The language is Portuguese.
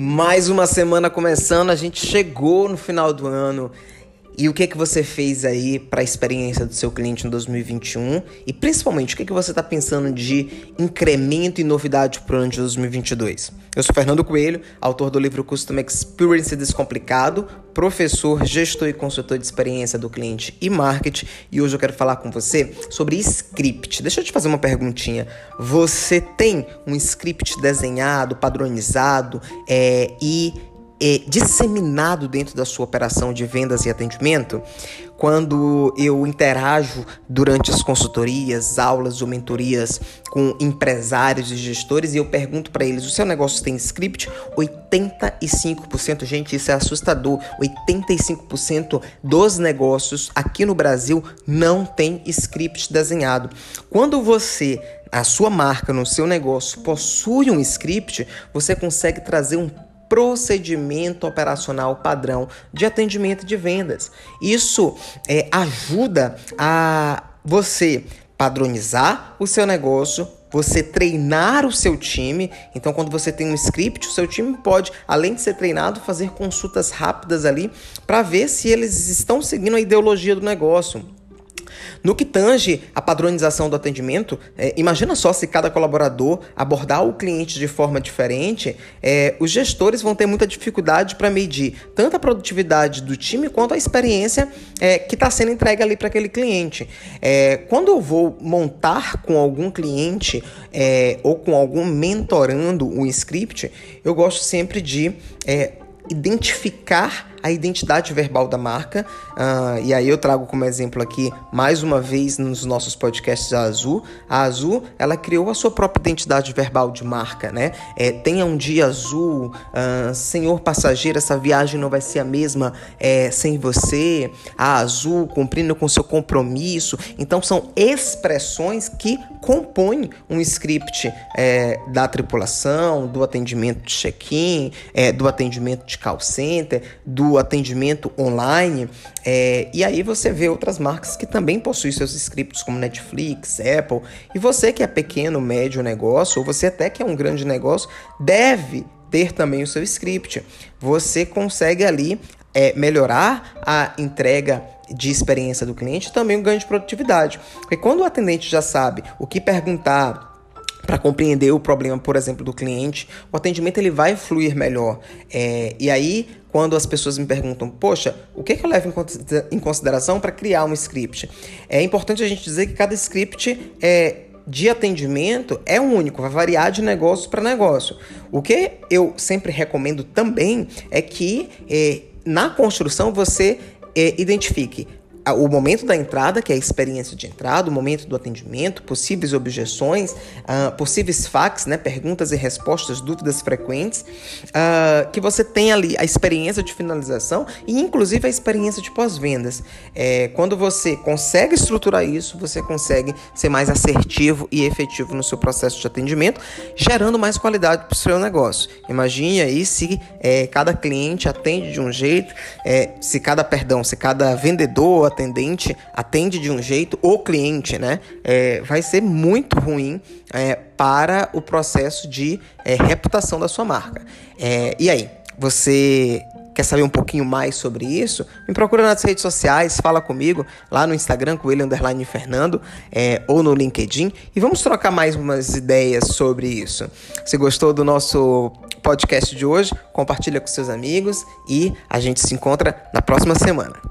Mais uma semana começando, a gente chegou no final do ano. E o que é que você fez aí para a experiência do seu cliente em 2021? E principalmente, o que é que você está pensando de incremento e novidade para o ano de 2022? Eu sou Fernando Coelho, autor do livro Custom Experience Descomplicado, professor, gestor e consultor de experiência do cliente e marketing. E hoje eu quero falar com você sobre script. Deixa eu te fazer uma perguntinha. Você tem um script desenhado, padronizado é, e é, disseminado dentro da sua operação de vendas e atendimento, quando eu interajo durante as consultorias, aulas ou mentorias com empresários e gestores e eu pergunto para eles: o seu negócio tem script? 85%, gente, isso é assustador. 85% dos negócios aqui no Brasil não tem script desenhado. Quando você a sua marca, no seu negócio, possui um script, você consegue trazer um procedimento operacional padrão de atendimento de vendas. Isso é, ajuda a você padronizar o seu negócio, você treinar o seu time. Então, quando você tem um script, o seu time pode, além de ser treinado, fazer consultas rápidas ali para ver se eles estão seguindo a ideologia do negócio. No que tange a padronização do atendimento, é, imagina só se cada colaborador abordar o cliente de forma diferente, é, os gestores vão ter muita dificuldade para medir tanto a produtividade do time quanto a experiência é, que está sendo entregue ali para aquele cliente. É, quando eu vou montar com algum cliente é, ou com algum mentorando um script, eu gosto sempre de é, identificar a identidade verbal da marca. Uh, e aí eu trago como exemplo aqui, mais uma vez, nos nossos podcasts a Azul. A Azul, ela criou a sua própria identidade verbal de marca, né? É, tenha um dia azul, uh, senhor passageiro, essa viagem não vai ser a mesma é, sem você. A Azul cumprindo com seu compromisso. Então são expressões que compõem um script é, da tripulação, do atendimento de check-in, é, do atendimento de call center, do atendimento online. É, e aí você vê outras marcas que também possuem seus scripts, como Netflix, Apple. E você que é pequeno, médio negócio, ou você até que é um grande negócio, deve ter também o seu script. Você consegue ali é, melhorar a entrega de experiência do cliente também o ganho de produtividade. Porque quando o atendente já sabe o que perguntar, para compreender o problema, por exemplo, do cliente, o atendimento ele vai fluir melhor. É, e aí, quando as pessoas me perguntam, poxa, o que, que eu levo em consideração para criar um script? É importante a gente dizer que cada script é de atendimento é único, vai variar de negócio para negócio. O que eu sempre recomendo também é que é, na construção você é, identifique o momento da entrada, que é a experiência de entrada, o momento do atendimento, possíveis objeções, uh, possíveis fax, né, perguntas e respostas, dúvidas frequentes, uh, que você tem ali a experiência de finalização e inclusive a experiência de pós-vendas. É, quando você consegue estruturar isso, você consegue ser mais assertivo e efetivo no seu processo de atendimento, gerando mais qualidade para o seu negócio. Imagine aí se é, cada cliente atende de um jeito, é, se cada, perdão, se cada vendedor atendente atende de um jeito, o cliente, né, é, vai ser muito ruim é, para o processo de é, reputação da sua marca. É, e aí, você quer saber um pouquinho mais sobre isso, me procura nas redes sociais, fala comigo lá no Instagram, com underline Fernando, é, ou no LinkedIn, e vamos trocar mais umas ideias sobre isso. Se gostou do nosso podcast de hoje, compartilha com seus amigos e a gente se encontra na próxima semana.